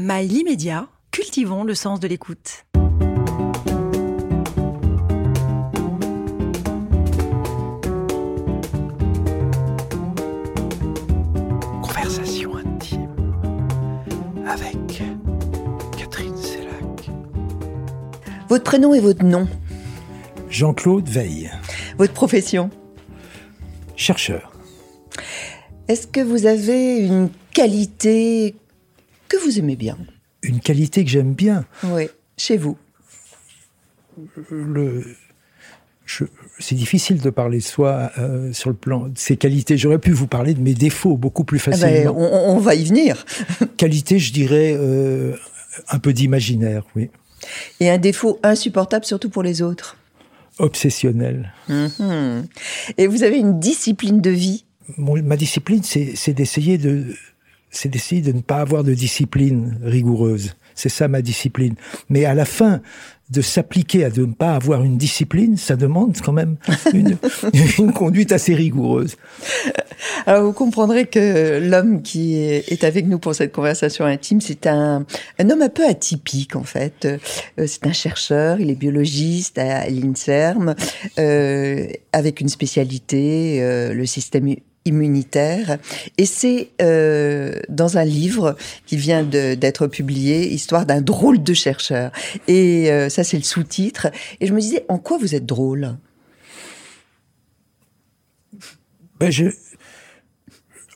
Mail immédiat, cultivons le sens de l'écoute. Conversation intime avec Catherine Sellac. Votre prénom et votre nom Jean-Claude Veille, Votre profession chercheur. Est-ce que vous avez une qualité que vous aimez bien Une qualité que j'aime bien. Oui, chez vous. Le, je- c'est difficile de parler de soi euh, sur le plan de ses qualités. J'aurais pu vous parler de mes défauts beaucoup plus Ah ben, facilement. on, on va y venir. Qualité, je dirais euh, un peu d'imaginaire, oui. Et un défaut insupportable surtout pour les autres. Obsessionnel. Mhm. Et vous avez une discipline de vie? Mon- ma discipline, c'est d'essayer de, c'est d'essayer de ne pas avoir de discipline rigoureuse. C'est ça ma discipline. Mais à la fin, de s'appliquer à de ne pas avoir une discipline, ça demande quand même une, une conduite assez rigoureuse. Alors vous comprendrez que l'homme qui est est avec nous pour cette conversation intime, c'est un, un homme un peu atypique en fait. Euh, c'est un chercheur, il est biologiste à l'INSERM, euh, avec une spécialité, euh, le système immunitaire. Et c'est euh, dans un livre qui vient d'être publié, Histoire d'un drôle de chercheur. Et euh, ça c'est le sous-titre. Et je me disais, en quoi vous êtes drôle? Ben, je,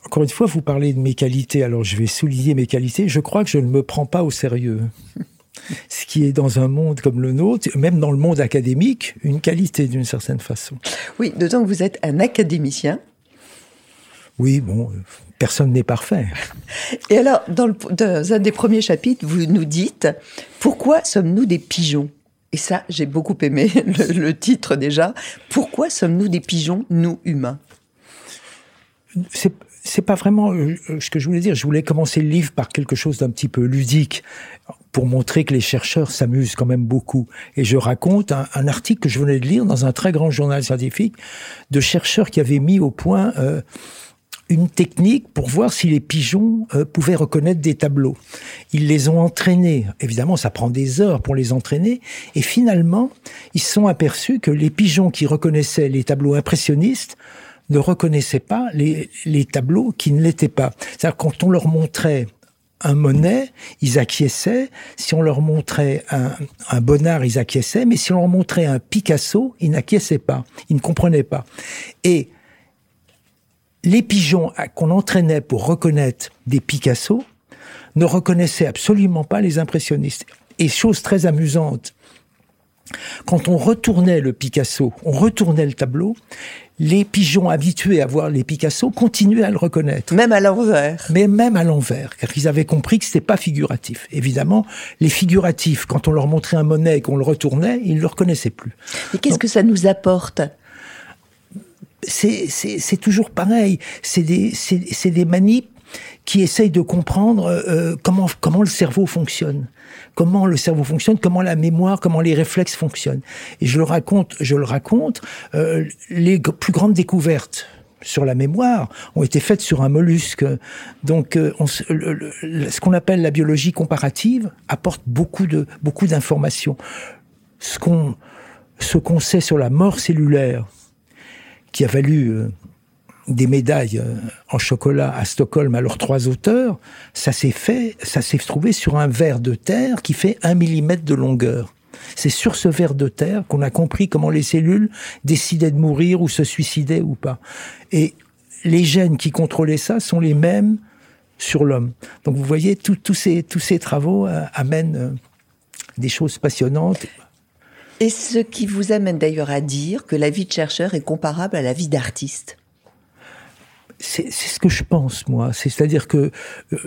encore une fois, vous parlez de mes qualités, alors je vais souligner mes qualités. Je crois que je ne me prends pas au sérieux. Ce qui est dans un monde comme le nôtre, même dans le monde académique, une qualité d'une certaine façon. Oui, d'autant que vous êtes un académicien. Oui, bon, euh, personne n'est parfait. Et alors, dans, le, dans un des premiers chapitres, vous nous dites Pourquoi sommes-nous des pigeons? Et ça, j'ai beaucoup aimé le, le titre déjà. Pourquoi sommes-nous des pigeons, nous humains? C'est c'est pas vraiment euh, ce que je voulais dire. Je voulais commencer le livre par quelque chose d'un petit peu ludique pour montrer que les chercheurs s'amusent quand même beaucoup. Et je raconte un, un article que je venais de lire dans un très grand journal scientifique de chercheurs qui avaient mis au point euh, une technique pour voir si les pigeons euh, pouvaient reconnaître des tableaux. Ils les ont entraînés. Évidemment, ça prend des heures pour les entraîner. Et finalement, ils sont aperçus que les pigeons qui reconnaissaient les tableaux impressionnistes ne reconnaissaient pas les, tableaux qui ne l'étaient pas. C'est-à-dire quand on leur montrait un Monet, ils acquiesçaient. Si on leur montrait un, un Bonnard, ils acquiesçaient. Mais si on leur montrait un Picasso, ils n'acquiesçaient pas. Ils ne comprenaient pas. Et les pigeons qu'on entraînait pour reconnaître des Picasso ne reconnaissaient absolument pas les impressionnistes. Et chose très amusante, quand on retournait le Picasso, on retournait le tableau, les pigeons habitués à voir les Picasso continuaient à le reconnaître. Même à l'envers. Mais même à l'envers, car ils avaient compris que c'était pas figuratif. Évidemment, les figuratifs, quand on leur montrait un Monet et qu'on le retournait, ils ne le reconnaissaient plus. Et qu'est-ce que ça nous apporte? C'est toujours pareil. C'est des, des qui essayent de comprendre euh, comment, comment le cerveau fonctionne. Comment le cerveau fonctionne, comment la mémoire, comment les réflexes fonctionnent. Et je le raconte, je le raconte, euh, les plus grandes découvertes sur la mémoire ont été faites sur un mollusque. Donc, euh, on le- le- ce qu'on appelle la biologie comparative apporte beaucoup de beaucoup d'informations. Ce qu'on ce qu'on sait sur la mort cellulaire, qui a valu euh, des médailles euh, en chocolat à Stockholm à leurs trois auteurs, ça s'est fait, ça s'est trouvé sur un verre de terre qui fait un millimètre de longueur. C'est sur ce verre de terre qu'on a compris comment les cellules décidaient de mourir ou se suicidaient ou pas. Et les gènes qui contrôlaient ça sont les mêmes sur l'homme. Donc vous voyez, tous ces, tous ces travaux euh, amènent des choses passionnantes. Et ce qui vous amène d'ailleurs à dire que la vie de chercheur est comparable à la vie d'artiste. C'est ce que je pense, moi. C'est- C'est-à-dire que euh,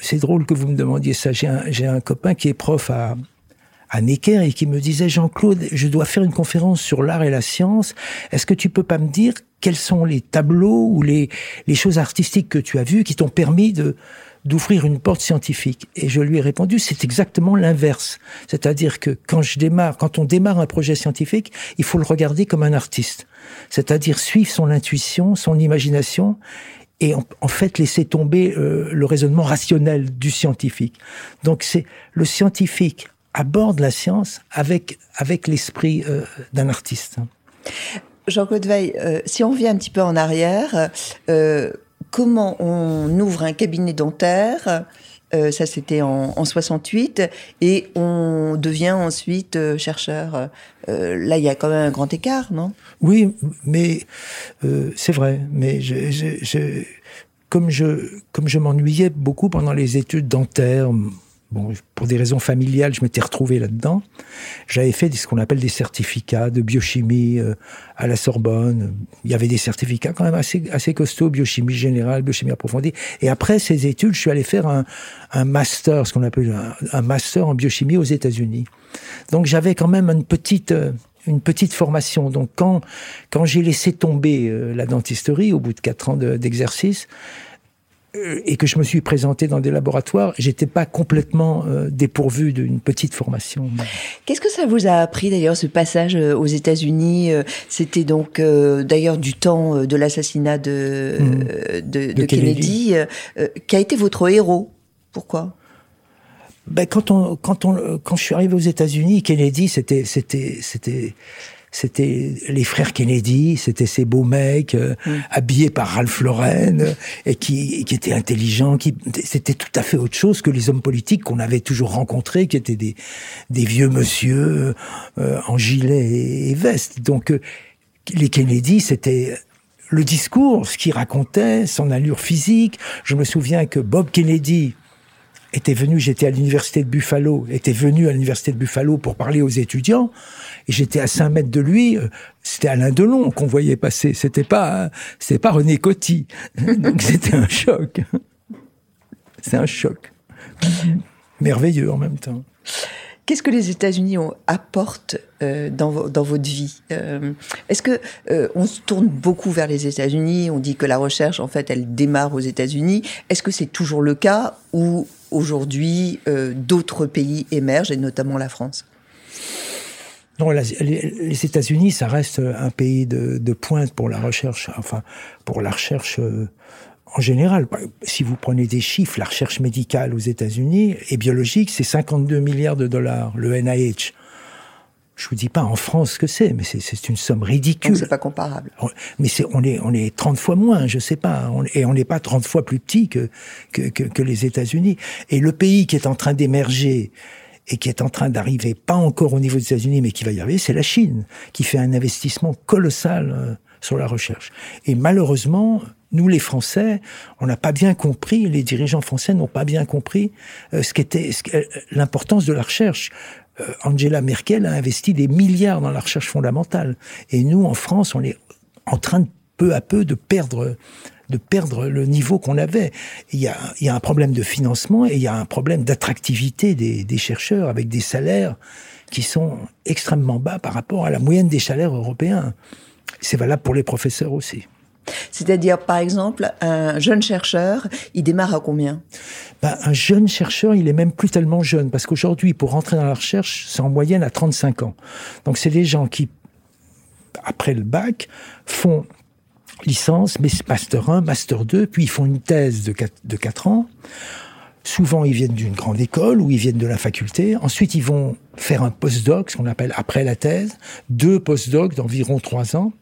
c'est drôle que vous me demandiez ça. J'ai un, j'ai un copain qui est prof à, à Necker et qui me disait Jean-Claude, je dois faire une conférence sur l'art et la science. Est-ce que tu peux pas me dire quels sont les tableaux ou les, les choses artistiques que tu as vues qui t'ont permis de d'ouvrir une porte scientifique Et je lui ai répondu, c'est exactement l'inverse. C'est-à-dire que quand je démarre, quand on démarre un projet scientifique, il faut le regarder comme un artiste. C'est-à-dire suivre son intuition, son imagination et en, fait laisser tomber euh, le raisonnement rationnel du scientifique. Donc c'est le scientifique aborde la science avec avec l'esprit euh, d'un artiste. Jean-Claude Veil, euh, si on revient un petit peu en arrière, comment on ouvre un cabinet dentaire ça c'était en, en, 68 et on devient ensuite chercheur. là, il y a quand même un grand écart, non? Oui, mais c'est vrai. Mais je, je, comme je, comme je m'ennuyais beaucoup pendant les études dentaires, bon, pour des raisons familiales, je m'étais retrouvé là-dedans. J'avais fait ce qu'on appelle des certificats de biochimie euh, à la Sorbonne. Il y avait des certificats quand même assez, costauds, biochimie générale, biochimie approfondie. Et après ces études, je suis allé faire un, master, ce qu'on appelle un, master en biochimie aux États-Unis. Donc j'avais quand même une petite, euh, une petite formation. Donc quand, quand j'ai laissé tomber euh, la dentisterie au bout de quatre ans d'exercice, et que je me suis présenté dans des laboratoires, j'étais pas complètement euh, dépourvu d'une petite formation. Qu'est-ce que ça vous a appris d'ailleurs ce passage aux États-Unis C'était donc d'ailleurs du temps de l'assassinat de, mmh. de, Kennedy. qui a été votre héros? Pourquoi? Ben, quand on, quand on, quand je suis arrivé aux États-Unis, Kennedy, c'était, c'était, c'était, c'était les frères Kennedy, c'était ces beaux mecs euh, mm. habillés par Ralph Lauren euh, et qui, qui étaient intelligents, qui c'était tout à fait autre chose que les hommes politiques qu'on avait toujours rencontrés, qui étaient des, des vieux monsieur euh, en gilet et, et veste. Donc les Kennedy, c'était le discours, ce qu'il racontait, son allure physique. Je me souviens que Bob Kennedy, était venu, j'étais à l'université de Buffalo, était venu à l'université de Buffalo pour parler aux étudiants, et j'étais à 5 mètres de lui, euh, c'était Alain Delon qu'on voyait passer, c'était pas, c'était pas René Coty. Donc c'était un choc. C'est un choc. Merveilleux en même temps. Qu'est-ce que les États-Unis apportent euh, dans, dans, votre vie euh, Est-ce que euh, on se tourne beaucoup vers les États-Unis On dit que la recherche, en fait, elle démarre aux États-Unis. Est-ce que c'est toujours le cas ou aujourd'hui d'autres pays émergent et notamment la France? Non, les, États-Unis, ça reste un pays de, de, pointe pour la recherche, enfin pour la recherche en général, si vous prenez des chiffres, la recherche médicale aux États-Unis et biologique, c'est 52 milliards de dollars, le NIH. Je vous dis pas en France ce que c'est, mais c'est une somme ridicule. C'est pas comparable. Mais c'est on est on est 30 fois moins, je sais pas, et on n'est pas 30 fois plus petit que que, que, que les États-Unis. Et le pays qui est en train d'émerger et qui est en train d'arriver, pas encore au niveau des États-Unis, mais qui va y arriver, c'est la Chine, qui fait un investissement colossal euh, sur la recherche. Et malheureusement, nous, les Français, on n'a pas bien compris, les dirigeants français n'ont pas bien compris euh, ce qu'était euh, l'importance de la recherche. Euh, Angela Merkel a investi des milliards dans la recherche fondamentale. Et nous, en France, on est en train de peu à peu de perdre de perdre le niveau qu'on avait. Il y, a, il y a un problème de financement et il y a un problème d'attractivité des, des chercheurs avec des salaires qui sont extrêmement bas par rapport à la moyenne des salaires européens. C'est valable pour les professeurs aussi. C'est-à-dire, par exemple, un jeune chercheur, il démarre à combien? Ben, Un jeune chercheur, il est même plus tellement jeune, parce qu'aujourd'hui, pour rentrer dans la recherche, c'est en moyenne à 35 ans. Donc, c'est des gens qui, après le bac, font licence, master 1, master 2, puis ils font une thèse de 4, de 4 ans. Souvent, ils viennent d'une grande école ou ils viennent de la faculté. Ensuite, ils vont faire un postdoc, ce qu'on appelle après la thèse, deux postdocs d'environ trois ans.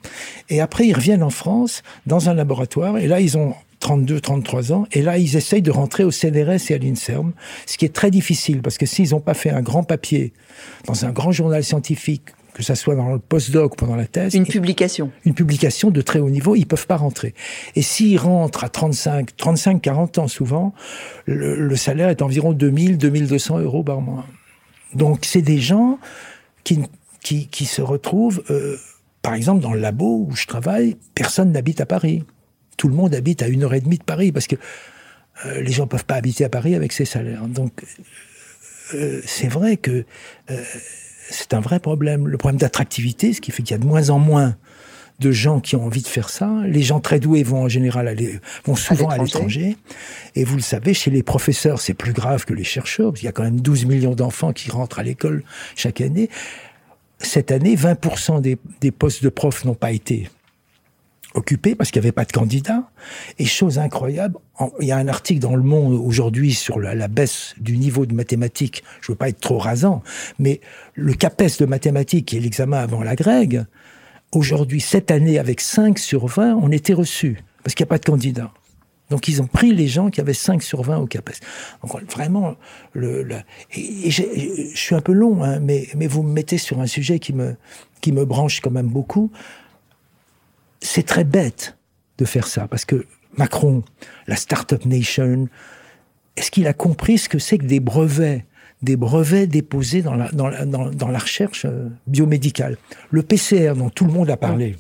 Et après, ils reviennent en France dans un laboratoire. Et là, ils ont 32, 33 ans. Et là, ils essayent de rentrer au CNRS et à l'INSERM, ce qui est très difficile parce que s'ils n'ont pas fait un grand papier dans un grand journal scientifique que ça soit dans le postdoc ou pendant la thèse. Une publication. Une publication de très haut niveau, ils peuvent pas rentrer. Et s'ils rentrent à 35, 35, 40 ans souvent, le, salaire est environ 2000, 2200 euros par mois. Donc c'est des gens qui, qui, qui se retrouvent, euh, par exemple dans le labo où je travaille, personne n'habite à Paris. Tout le monde habite à une heure et demie de Paris parce que euh, les gens peuvent pas habiter à Paris avec ces salaires. Donc euh, c'est vrai que c'est un vrai problème. Le problème d'attractivité, ce qui fait qu'il y a de moins en moins de gens qui ont envie de faire ça. Les gens très doués vont en général aller, vont souvent à l'étranger. Et vous le savez, chez les professeurs, c'est plus grave que les chercheurs, parce qu'il y a quand même 12 millions d'enfants qui rentrent à l'école chaque année. Cette année, 20% des, des postes de profs n'ont pas été occupé parce qu'il n'y avait pas de candidat. Et chose incroyable, il y a un article dans Le Monde aujourd'hui sur la, baisse du niveau de mathématiques. Je veux pas être trop rasant, mais le CAPES de mathématiques, qui est l'examen avant la grègue, aujourd'hui, cette année, avec 5 sur 20, on était reçu parce qu'il n'y a pas de candidat. Donc ils ont pris les gens qui avaient 5 sur 20 au CAPES. Donc vraiment, le, je suis un peu long, hein, mais, mais vous me mettez sur un sujet qui me, qui me branche quand même beaucoup c'est très bête de faire ça, parce que Macron, la Startup Nation, est-ce qu'il a compris ce que c'est que des brevets des brevets déposés dans la, dans la, dans, la recherche euh, biomédicale? Le PCR dont tout le monde a parlé,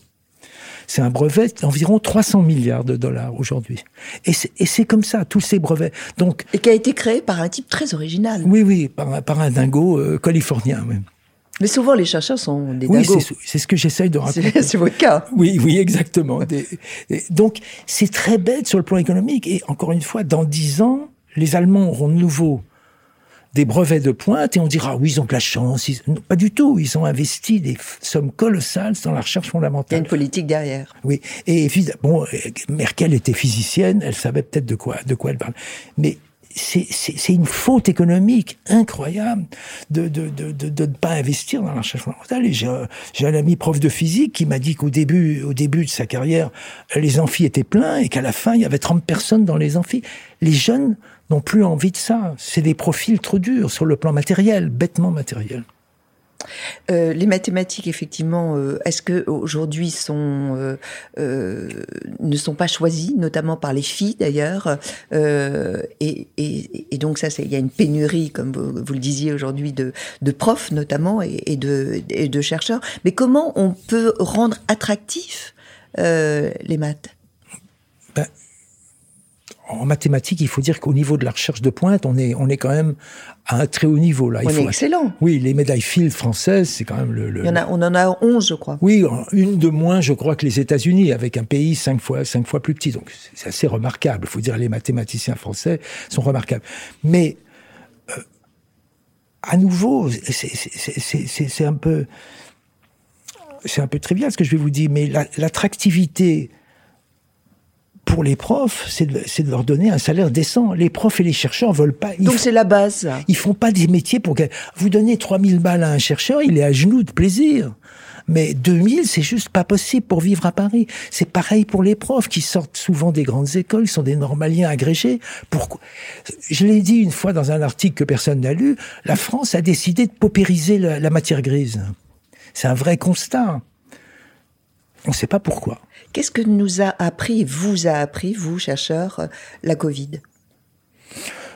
c'est un brevet d'environ 300 milliards de dollars aujourd'hui. Et c'est comme ça, tous ces brevets. Donc, et qui a été créé par un type très original. Oui, oui, par, par un dingo euh, californien même. Mais souvent, les chercheurs sont des Oui, c'est ce que j'essaye de raconter. C'est votre cas. Oui, oui, exactement. donc, c'est très bête sur le plan économique. Et encore une fois, dans dix ans, les Allemands auront de nouveau des brevets de pointe et on dira oui ils ont de la chance pas du tout ils ont investi des sommes colossales dans la recherche fondamentale il y a une politique derrière oui et bon Merkel était physicienne elle savait peut-être de quoi de quoi elle parle mais c'est une faute économique incroyable de, de, de, de, ne pas investir dans la recherche fondamentale. J'ai un ami prof de physique qui m'a dit qu'au début, au début de sa carrière, les amphis étaient pleins et qu'à la fin, il y avait 30 personnes dans les amphis. Les jeunes n'ont plus envie de ça. C'est des profils trop durs sur le plan matériel, bêtement matériel. Euh, les mathématiques, effectivement, euh, est-ce que aujourd'hui euh, ne sont pas choisies, notamment par les filles d'ailleurs, et, donc ça, il y a une pénurie, comme vous, le disiez aujourd'hui, de, profs notamment et, de, de chercheurs. Mais comment on peut rendre attractif les maths? Ben, en mathématiques, il faut dire qu'au niveau de la recherche de pointe, on est, on est quand même à un très haut niveau. Là. on est excellent. Oui, les médailles Field françaises, c'est quand même le, Il y en a, on en a 11, je crois. Oui, une de moins, je crois, que les États-Unis, avec un pays cinq fois, cinq fois plus petit. Donc, c'est assez remarquable. Il faut dire les mathématiciens français sont remarquables. Mais, euh, à nouveau, c'est un peu... C'est un peu trivial ce que je vais vous dire, mais l'attractivité pour les profs, c'est de, leur donner un salaire décent. Les profs et les chercheurs veulent pas. Donc c'est la base. Ils font pas des métiers pour que vous donnez 3000 balles à un chercheur, il est à genoux de plaisir. Mais 2000, c'est juste pas possible pour vivre à Paris. C'est pareil pour les profs qui sortent souvent des grandes écoles, ils sont des normaliens agrégés. Pourquoi? Je l'ai dit une fois dans un article que personne n'a lu, la France a décidé de paupériser la matière grise. C'est un vrai constat. On ne sait pas pourquoi. Qu'est-ce que nous a appris, vous a appris, vous, chercheurs, la Covid?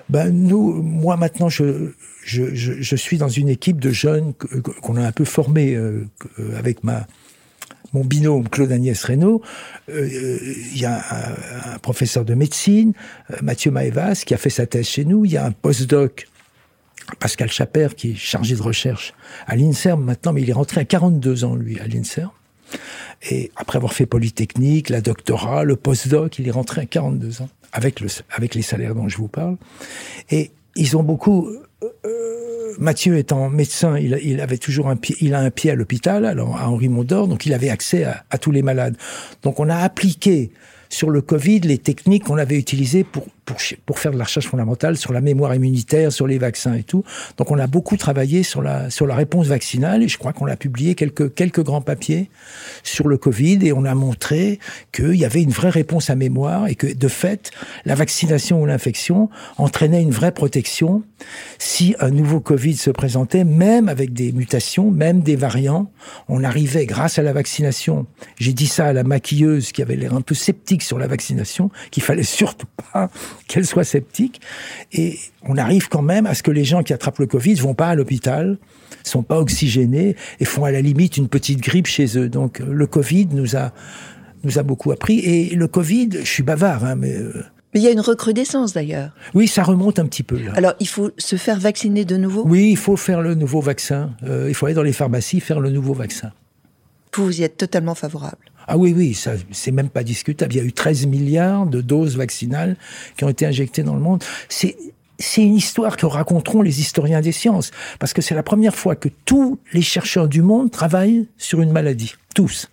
Ben, nous, moi maintenant, je, je, je, suis dans une équipe de jeunes qu'on a un peu formés euh, avec ma, mon binôme Claude Agnès Reynaud. Euh, il y a un, professeur de médecine, euh, Mathieu Maevas, qui a fait sa thèse chez nous. Il y a un postdoc Pascal Chaper, qui est chargé de recherche à l'INSERM maintenant, mais il est rentré à 42 ans, lui, à l'INSERM. Et après avoir fait Polytechnique, la doctorat, le postdoc, il est rentré à 42 ans, avec, le, avec les salaires dont je vous parle. Et ils ont beaucoup... Euh, euh, Mathieu étant médecin, il, avait toujours un pied, il a un pied à l'hôpital, à Henri Mondor, donc il avait accès à tous les malades. Donc on a appliqué sur le Covid les techniques qu'on avait utilisées pour, pour, pour faire de la recherche fondamentale sur la mémoire immunitaire, sur les vaccins et tout. Donc on a beaucoup travaillé sur la, sur la réponse vaccinale et je crois qu'on a publié quelques, quelques grands papiers sur le Covid et on a montré qu'il y avait une vraie réponse à mémoire et que de fait, la vaccination ou l'infection entraînait une vraie protection si un nouveau Covid se présentait, même avec des mutations, même des variants. On arrivait grâce à la vaccination. J'ai dit ça à la maquilleuse qui avait l'air un peu sceptique sur la vaccination, qu'il fallait surtout pas qu'elle soit sceptique. Et on arrive quand même à ce que les gens qui attrapent le Covid vont pas à l'hôpital, sont pas oxygénés et font à la limite une petite grippe chez eux. Donc le Covid nous a nous a beaucoup appris. Et le Covid, je suis bavard, hein, mais euh, mais il y a une recrudescence d'ailleurs. Oui, ça remonte un petit peu là. Alors, il faut se faire vacciner de nouveau? Oui, il faut faire le nouveau vaccin. Euh, il faut aller dans les pharmacies faire le nouveau vaccin. Vous y êtes totalement favorable ah oui, oui, ça, c'est même pas discutable. Il y a eu 13 milliards de doses vaccinales qui ont été injectées dans le monde. C'est, c'est une histoire que raconteront les historiens des sciences, parce que c'est la première fois que tous les chercheurs du monde travaillent sur une maladie, tous.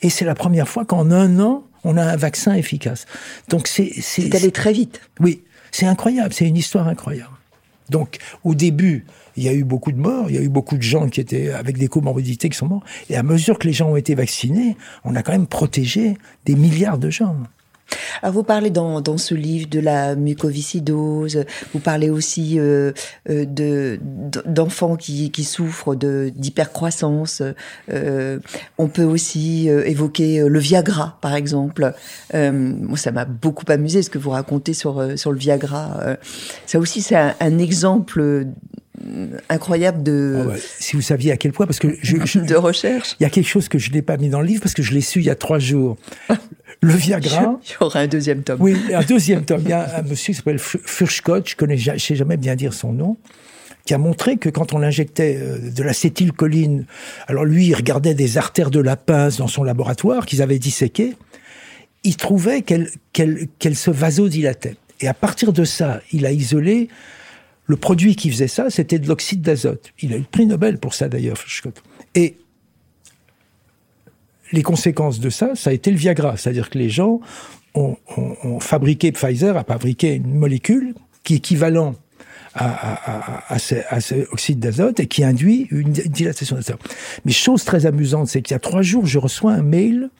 Et c'est la première fois qu'en un an, on a un vaccin efficace. Donc c'est... C'est allé très vite. Oui, c'est incroyable, c'est une histoire incroyable. Donc au début, il y a eu beaucoup de morts, il y a eu beaucoup de gens qui étaient avec des comorbidités qui sont morts. Et à mesure que les gens ont été vaccinés, on a quand même protégé des milliards de gens. Alors vous parlez dans, dans ce livre de la mucoviscidose, vous parlez aussi euh, euh de d'enfants qui, qui souffrent d'hypercroissance. Euh, on peut aussi évoquer le Viagra, par exemple. moi, ça m'a beaucoup amusé ce que vous racontez sur sur le Viagra. ça aussi, c'est un exemple incroyable de. Ah si vous saviez à quel point, parce que je, de recherche. Il y a quelque chose que je n'ai pas mis dans le livre parce que je l'ai su il y a trois jours. Le Viagra. Il y aura un deuxième tome. Oui, un deuxième tome. Il y a un monsieur qui s'appelle Furchkott, je ne sais jamais bien dire son nom, qui a montré que quand on injectait euh, de l'acétylcholine, alors lui, il regardait des artères de la pince dans son laboratoire qu'ils avaient disséquées, il trouvait qu'elles se vasodilataient. Et à partir de ça, il a isolé le produit qui faisait ça, c'était de l'oxyde d'azote. Il a eu le prix Nobel pour ça d'ailleurs. Et les conséquences de ça, ça a été le Viagra. C'est-à-dire que les gens ont, fabriqué, Pfizer a fabriqué une molécule qui est équivalent à, à, ce, oxyde d'azote et qui induit une dilatation d'azote. Mais chose très amusante, c'est qu'il y a trois jours, je reçois un mail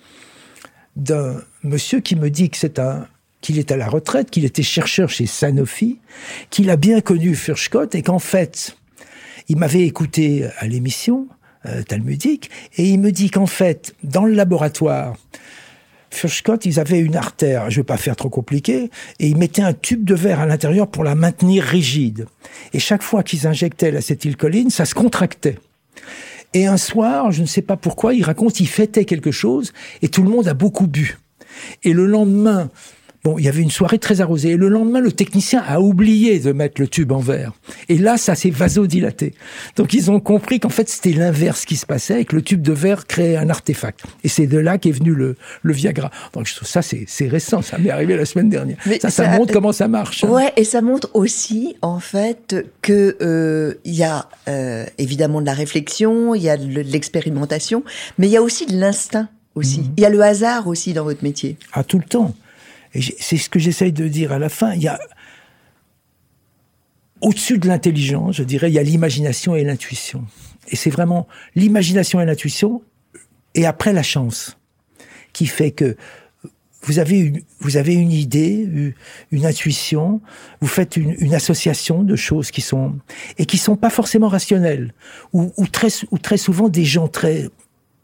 d'un monsieur qui me dit que c'est un qu'il est à la retraite, qu'il était chercheur chez Sanofi, qu'il a bien connu Furchkott et qu'en fait, il m'avait écouté à l'émission, euh, talmudique, et il me dit qu'en fait, dans le laboratoire, Furchkott, ils avaient une artère, je ne vais pas faire trop compliqué, et ils mettaient un tube de verre à l'intérieur pour la maintenir rigide. Et chaque fois qu'ils injectaient l'acétylcholine, ça se contractait. Et un soir, je ne sais pas pourquoi, il raconte, il fêtait quelque chose, et tout le monde a beaucoup bu. Et le lendemain, Bon, il y avait une soirée très arrosée. Et le lendemain, le technicien a oublié de mettre le tube en verre. Et là, ça s'est vasodilaté. Donc, ils ont compris qu'en fait, c'était l'inverse qui se passait et que le tube de verre créait un artefact. Et c'est de là qu'est venu le, le Viagra. Donc, ça, c'est récent. Ça m'est arrivé la semaine dernière. ça, ça, montre comment ça marche. Hein. Ouais, et ça montre aussi, en fait, que euh, il y a euh, évidemment de la réflexion, il y a de l'expérimentation, mais il y a aussi de l'instinct aussi. Mmh. Il y a le hasard aussi dans votre métier. Ah, tout le temps. C'est ce que j'essaye de dire à la fin. Il y a au-dessus de l'intelligence, je dirais, il y a l'imagination et l'intuition. Et c'est vraiment l'imagination et l'intuition, et après la chance, qui fait que vous avez une, idée, une intuition, vous faites une, association de choses qui sont et qui sont pas forcément rationnelles, ou très ou très souvent des gens très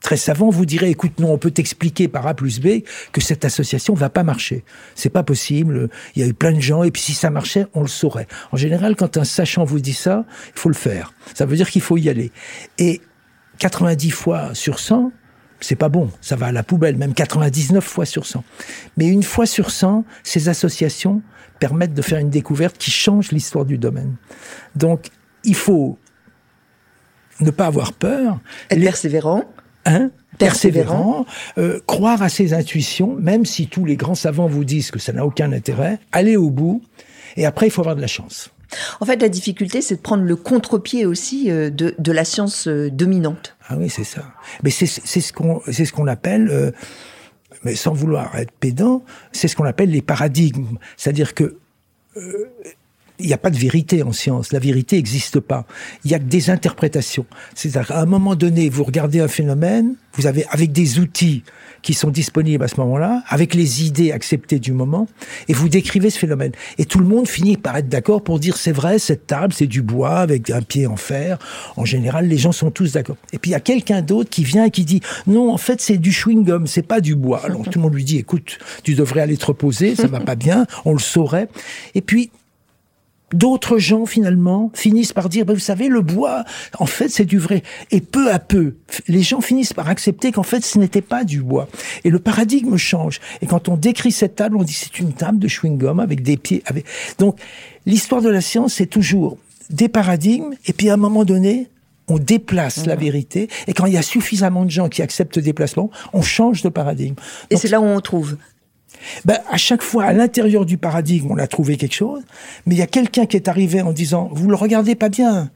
très savant vous dirait écoute non on peut t'expliquer par A plus B que cette association va pas marcher c'est pas possible il y a eu plein de gens et puis si ça marchait on le saurait en général quand un sachant vous dit ça il faut le faire ça veut dire qu'il faut y aller et 90 fois sur 100 c'est pas bon, ça va à la poubelle, même 99 fois sur 100. Mais une fois sur 100, ces associations permettent de faire une découverte qui change l'histoire du domaine. Donc, il faut ne pas avoir peur. Être persévérant. Hein? Persévérant, euh, croire à ses intuitions, même si tous les grands savants vous disent que ça n'a aucun intérêt, aller au bout, et après il faut avoir de la chance. En fait, la difficulté, c'est de prendre le contre-pied aussi euh, de, de, la science euh, dominante. Ah oui, c'est ça. Mais c'est ce qu'on ce qu'on appelle, mais sans vouloir être pédant, c'est ce qu'on appelle les paradigmes. C'est-à-dire que il n'y a pas de vérité en science. La vérité n'existe pas. Il y a que des interprétations. C'est-à-dire, à un moment donné, vous regardez un phénomène, vous avez, avec des outils qui sont disponibles à ce moment-là, avec les idées acceptées du moment, et vous décrivez ce phénomène. Et tout le monde finit par être d'accord pour dire c'est vrai, cette table, c'est du bois avec un pied en fer. En général, les gens sont tous d'accord. Et puis il y a quelqu'un d'autre qui vient et qui dit non, en fait, c'est du chewing-gum, c'est pas du bois. Alors tout le monde lui dit écoute, tu devrais aller te reposer, ça va pas bien, on le saurait. Et puis d'autres gens finalement finissent par dire, bah, vous savez, le bois, en fait, c'est du vrai. Et peu à peu, les gens finissent par accepter qu'en fait, ce n'était pas du bois. Et le paradigme change. Et quand on décrit cette table, on dit c'est une table de chewing-gum avec des pieds. Avec... Donc, l'histoire de la science, c'est toujours des paradigmes. Et puis, à un moment donné, on déplace la vérité. Et quand il y a suffisamment de gens qui acceptent le déplacement, on change de paradigme. Et c'est là où on trouve ben, à chaque fois, à l'intérieur du paradigme, on a trouvé quelque chose, mais il y a quelqu'un qui est arrivé en disant, vous le regardez pas bien,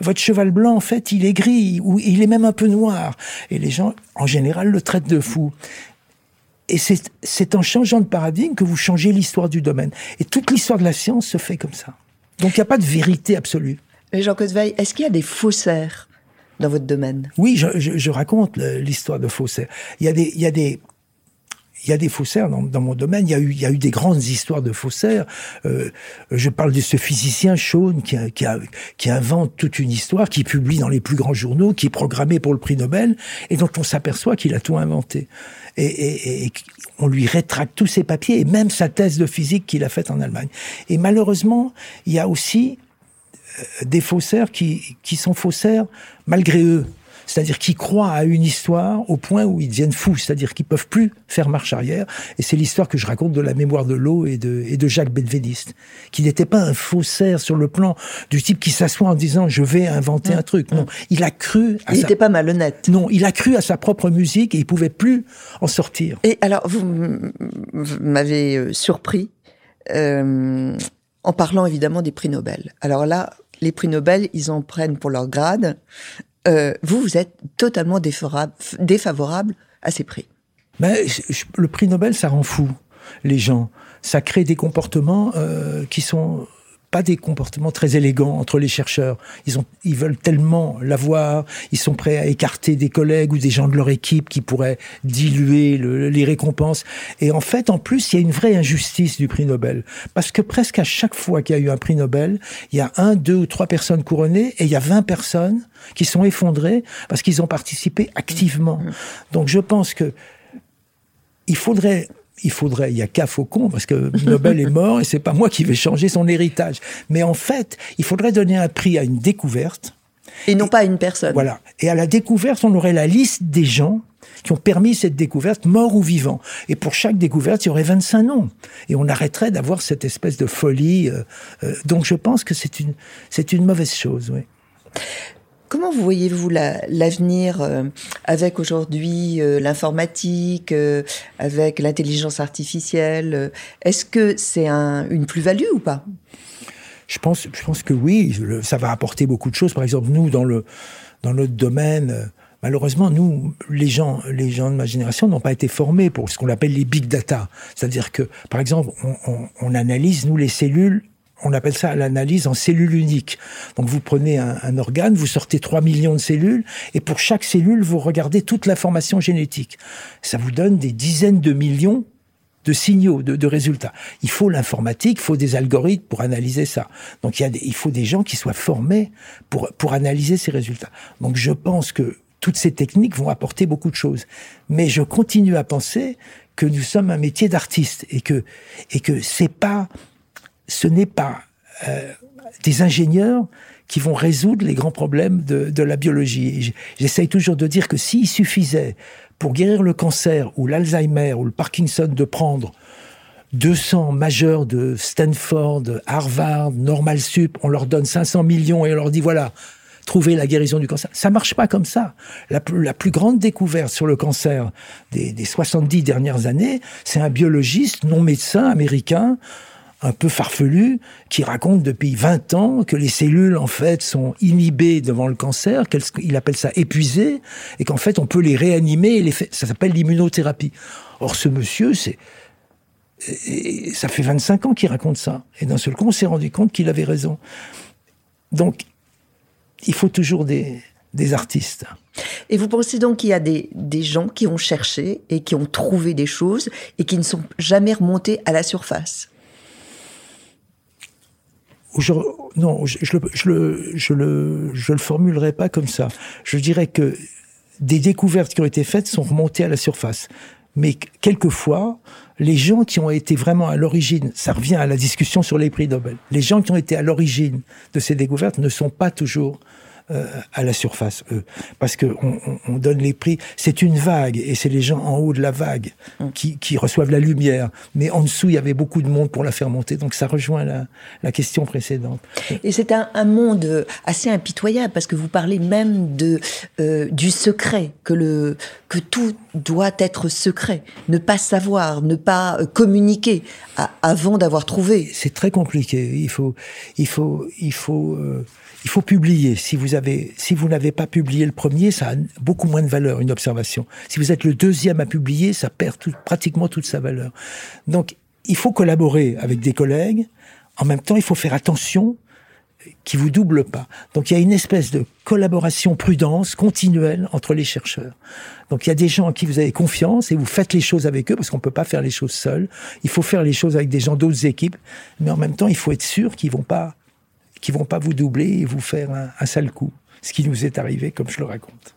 votre cheval blanc, en fait, il est gris, ou il est même un peu noir. Et les gens, en général, le traitent de fou. Et c'est en changeant de paradigme que vous changez l'histoire du domaine. Et toute l'histoire de la science se fait comme ça. Donc il n'y a pas de vérité absolue. Mais Jean Cosveil, est-ce qu'il y a des faussaires dans votre domaine? Oui, je, je, je raconte l'histoire de faussaires. Il y a des, il y a des, il y a des faussaires dans, dans, mon domaine. Il y a eu, il y a eu des grandes histoires de faussaires. Euh, je parle de ce physicien Shawn qui, qui, a, qui, invente toute une histoire, qui publie dans les plus grands journaux, qui est programmé pour le prix Nobel, et dont on s'aperçoit qu'il a tout inventé. Et, et, et, on lui rétracte tous ses papiers et même sa thèse de physique qu'il a faite en Allemagne. Et malheureusement, il y a aussi euh, des faussaires qui, qui sont faussaires malgré eux c'est-à-dire qu'ils croient à une histoire au point où ils deviennent fous, c'est-à-dire qu'ils peuvent plus faire marche arrière. Et c'est l'histoire que je raconte de la mémoire de l'eau et de, et de Jacques Benveniste, qui n'était pas un faussaire sur le plan du type qui s'assoit en disant je vais inventer un truc. Non, il a cru. À il n'était pas malhonnête. Non, il a cru à sa propre musique et il pouvait plus en sortir. Et alors, vous m'avez euh, surpris euh, en parlant évidemment des prix Nobel. Alors là, les prix Nobel, ils en prennent pour leur grade. Euh, vous, vous êtes totalement défavorable, à ces prix. Mais le prix Nobel, ça rend fou les gens. Ça crée des comportements euh, qui sont pas des comportements très élégants entre les chercheurs. Ils, ont, ils veulent tellement l'avoir, ils sont prêts à écarter des collègues ou des gens de leur équipe qui pourraient diluer les récompenses. Et en fait, en plus, il y a une vraie injustice du prix Nobel. Parce que presque à chaque fois qu'il y a eu un prix Nobel, il y a un, deux ou trois personnes couronnées et il y a 20 personnes qui sont effondrées parce qu'ils ont participé activement. Mmh. Donc je pense que il faudrait il faudrait, il y a qu'à Faucon, parce que Nobel est mort et c'est pas moi qui vais changer son héritage. Mais en fait, il faudrait donner un prix à une découverte. Et non pas à une personne. Voilà. Et à la découverte, on aurait la liste des gens qui ont permis cette découverte, morts ou vivants. Et pour chaque découverte, il y aurait 25 noms. Et on arrêterait d'avoir cette espèce de folie. Euh, euh, donc je pense que c'est une, c'est une mauvaise chose, oui. Comment vous voyez-vous l'avenir euh, avec aujourd'hui euh, l'informatique, euh, avec l'intelligence artificielle Est-ce que c'est un, une plus-value ou pas? Je pense, que oui, ça va apporter beaucoup de choses. Par exemple, nous, dans, le, notre domaine, malheureusement, nous, les gens, les gens de ma génération n'ont pas été formés pour ce qu'on appelle les big data. C'est-à-dire que, par exemple, on analyse, nous, les cellules on appelle ça l'analyse en cellules uniques. Donc vous prenez un, organe, vous sortez 3 millions de cellules, et pour chaque cellule, vous regardez toute l'information génétique. Ça vous donne des dizaines de millions de signaux, de, résultats. Il faut l'informatique, il faut des algorithmes pour analyser ça. Donc il, y a il faut des gens qui soient formés pour, pour analyser ces résultats. Donc je pense que toutes ces techniques vont apporter beaucoup de choses. Mais je continue à penser que nous sommes un métier d'artiste et que, et que c'est pas ce n'est pas euh, des ingénieurs qui vont résoudre les grands problèmes de, de la biologie. J'essaye toujours de dire que s'il suffisait pour guérir le cancer ou l'Alzheimer ou le Parkinson de prendre 200 majeurs de Stanford, Harvard, Normal Sup, on leur donne 500 millions et on leur dit voilà, trouvez la guérison du cancer. Ça marche pas comme ça. La, la plus grande découverte sur le cancer des, des 70 dernières années, c'est un biologiste non médecin américain un peu farfelu qui raconte depuis 20 ans que les cellules en fait sont inhibées devant le cancer, qu'il appelle ça épuisées, et qu'en fait on peut les réanimer, et ça s'appelle l'immunothérapie. Or ce monsieur, ça fait 25 ans qu'il raconte ça, et d'un seul coup on s'est rendu compte qu'il avait raison. Donc il faut toujours des, artistes. Et vous pensez donc qu'il y a des, gens qui ont cherché et qui ont trouvé des choses et qui ne sont jamais remontés à la surface? Non, je, je, le, je, le, je, le, je le formulerai pas comme ça. Je dirais que des découvertes qui ont été faites sont remontées à la surface. Mais quelquefois, les gens qui ont été vraiment à l'origine, ça revient à la discussion sur les prix Nobel, les gens qui ont été à l'origine de ces découvertes ne sont pas toujours à la surface, eux. Parce que on, on donne les prix. C'est une vague, et c'est les gens en haut de la vague mm. qui, qui, reçoivent la lumière. Mais en dessous, il y avait beaucoup de monde pour la faire monter. Donc ça rejoint la, la question précédente. Et c'est un, un, monde assez impitoyable, parce que vous parlez même de, euh, du secret, que, le, que tout doit être secret. Ne pas savoir, ne pas euh, communiquer avant d'avoir trouvé. C'est très compliqué. Il faut, il faut, il faut, euh, il faut publier. Si vous avez, si vous n'avez pas publié le premier, ça a beaucoup moins de valeur, une observation. Si vous êtes le deuxième à publier, ça perd pratiquement toute sa valeur. Donc, il faut collaborer avec des collègues. En même temps, il faut faire attention qui vous double pas. Donc il y a une espèce de collaboration prudence continuelle entre les chercheurs. Donc il y a des gens en qui vous avez confiance et vous faites les choses avec eux parce qu'on peut pas faire les choses seuls. Il faut faire les choses avec des gens d'autres équipes, mais en même temps il faut être sûr qu'ils vont pas qu'ils vont pas vous doubler et vous faire un, un sale coup. Ce qui nous est arrivé, comme je le raconte.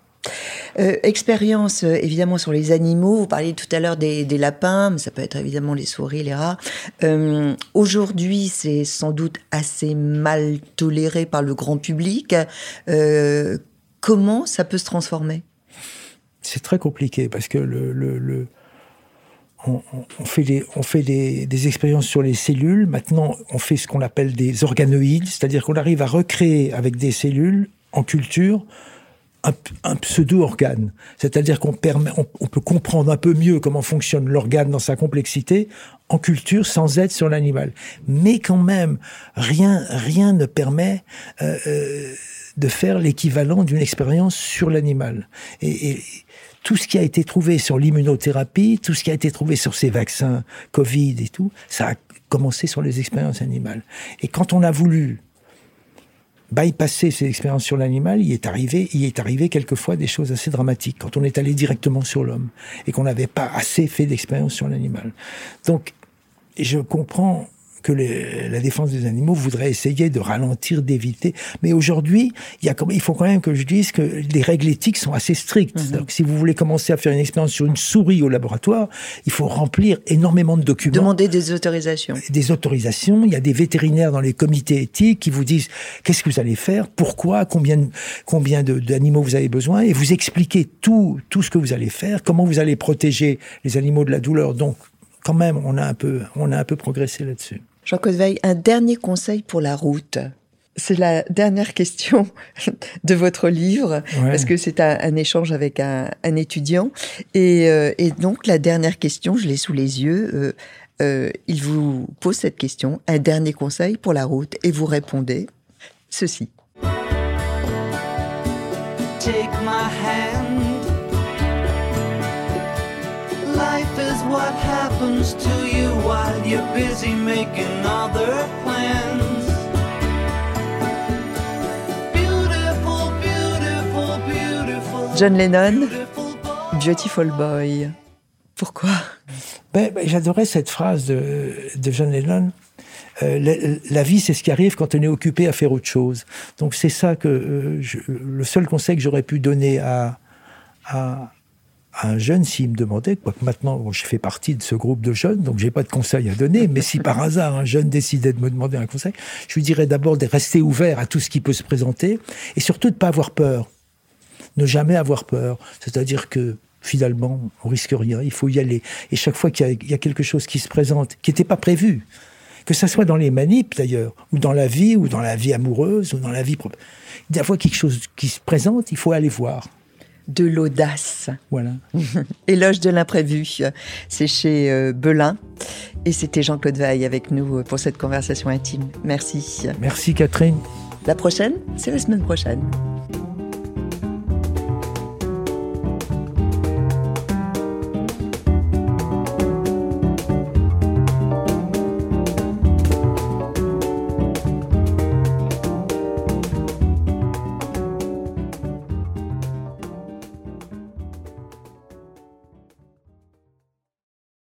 Euh, expérience euh, évidemment sur les animaux. Vous parliez tout à l'heure des, lapins, mais ça peut être évidemment les souris, les rats. Euh, aujourd'hui, c'est sans doute assez mal toléré par le grand public. comment ça peut se transformer? C'est très compliqué parce que le, on, fait, des, on fait des, expériences sur les cellules. Maintenant, on fait ce qu'on appelle des organoïdes, c'est-à-dire qu'on arrive à recréer avec des cellules en culture un, pseudo-organe. C'est-à-dire qu'on permet, on, peut comprendre un peu mieux comment fonctionne l'organe dans sa complexité en culture sans être sur l'animal. Mais quand même, rien, rien ne permet euh, euh, de faire l'équivalent d'une expérience sur l'animal. Et, et, tout ce qui a été trouvé sur l'immunothérapie, tout ce qui a été trouvé sur ces vaccins Covid et tout, ça a commencé sur les expériences animales. Et quand on a voulu bypasser ces expériences sur l'animal, il est arrivé, il est arrivé quelquefois des choses assez dramatiques quand on est allé directement sur l'homme et qu'on n'avait pas assez fait d'expérience sur l'animal. Donc, je comprends que la défense des animaux voudrait essayer de ralentir, d'éviter. Mais aujourd'hui, il, y a, il faut quand même que je dise que les règles éthiques sont assez strictes. Mhm. Donc, si vous voulez commencer à faire une expérience sur une souris au laboratoire, il faut remplir énormément de documents. Demander des autorisations. Des autorisations. Il y a des vétérinaires dans les comités éthiques qui vous disent qu'est-ce que vous allez faire, pourquoi, combien, combien d'animaux vous avez besoin, et vous expliquez tout, tout ce que vous allez faire, comment vous allez protéger les animaux de la douleur? Donc, quand même, on a un peu, on a un peu progressé là-dessus. Jean Caudeveille, un dernier conseil pour la route. C'est la dernière question de votre livre, parce que c'est un, échange avec un, étudiant. Euh, et, donc, la dernière question, je l'ai sous les yeux. Euh, euh, il vous pose cette question, un dernier conseil pour la route, et vous répondez ceci. Happens to you while you're busy making other plans. Beautiful, beautiful, beautiful. John Lennon, Beautiful Boy. Pourquoi? Ben, ben, J'adorais cette phrase de, de John Lennon. Euh, la, vie, c'est ce qui arrive quand on est occupé à faire autre chose. Donc c'est ça que euh, je, le seul conseil que j'aurais pu donner à, à, un jeune s'il me demandait, quoique maintenant je fais partie de ce groupe de jeunes, donc j'ai pas de conseils à donner, mais si par hasard un jeune décidait de me demander un conseil, je lui dirais d'abord de rester ouvert à tout ce qui peut se présenter et surtout de pas avoir peur. Ne jamais avoir peur. C'est-à-dire que finalement, on risque rien, il faut y aller. Et chaque fois qu'il y, a quelque chose qui se présente, qui n'était pas prévu, que ça soit dans les manips d'ailleurs, ou dans la vie, ou dans la vie amoureuse, ou dans la vie propre. Des fois quelque chose qui se présente, il faut aller voir de l'audace. Voilà. Éloge de l'imprévu. C'est chez euh, Belin. Et c'était Jean-Claude Veil avec nous euh, pour cette conversation intime. Merci. Merci Catherine. La prochaine, c'est la semaine prochaine.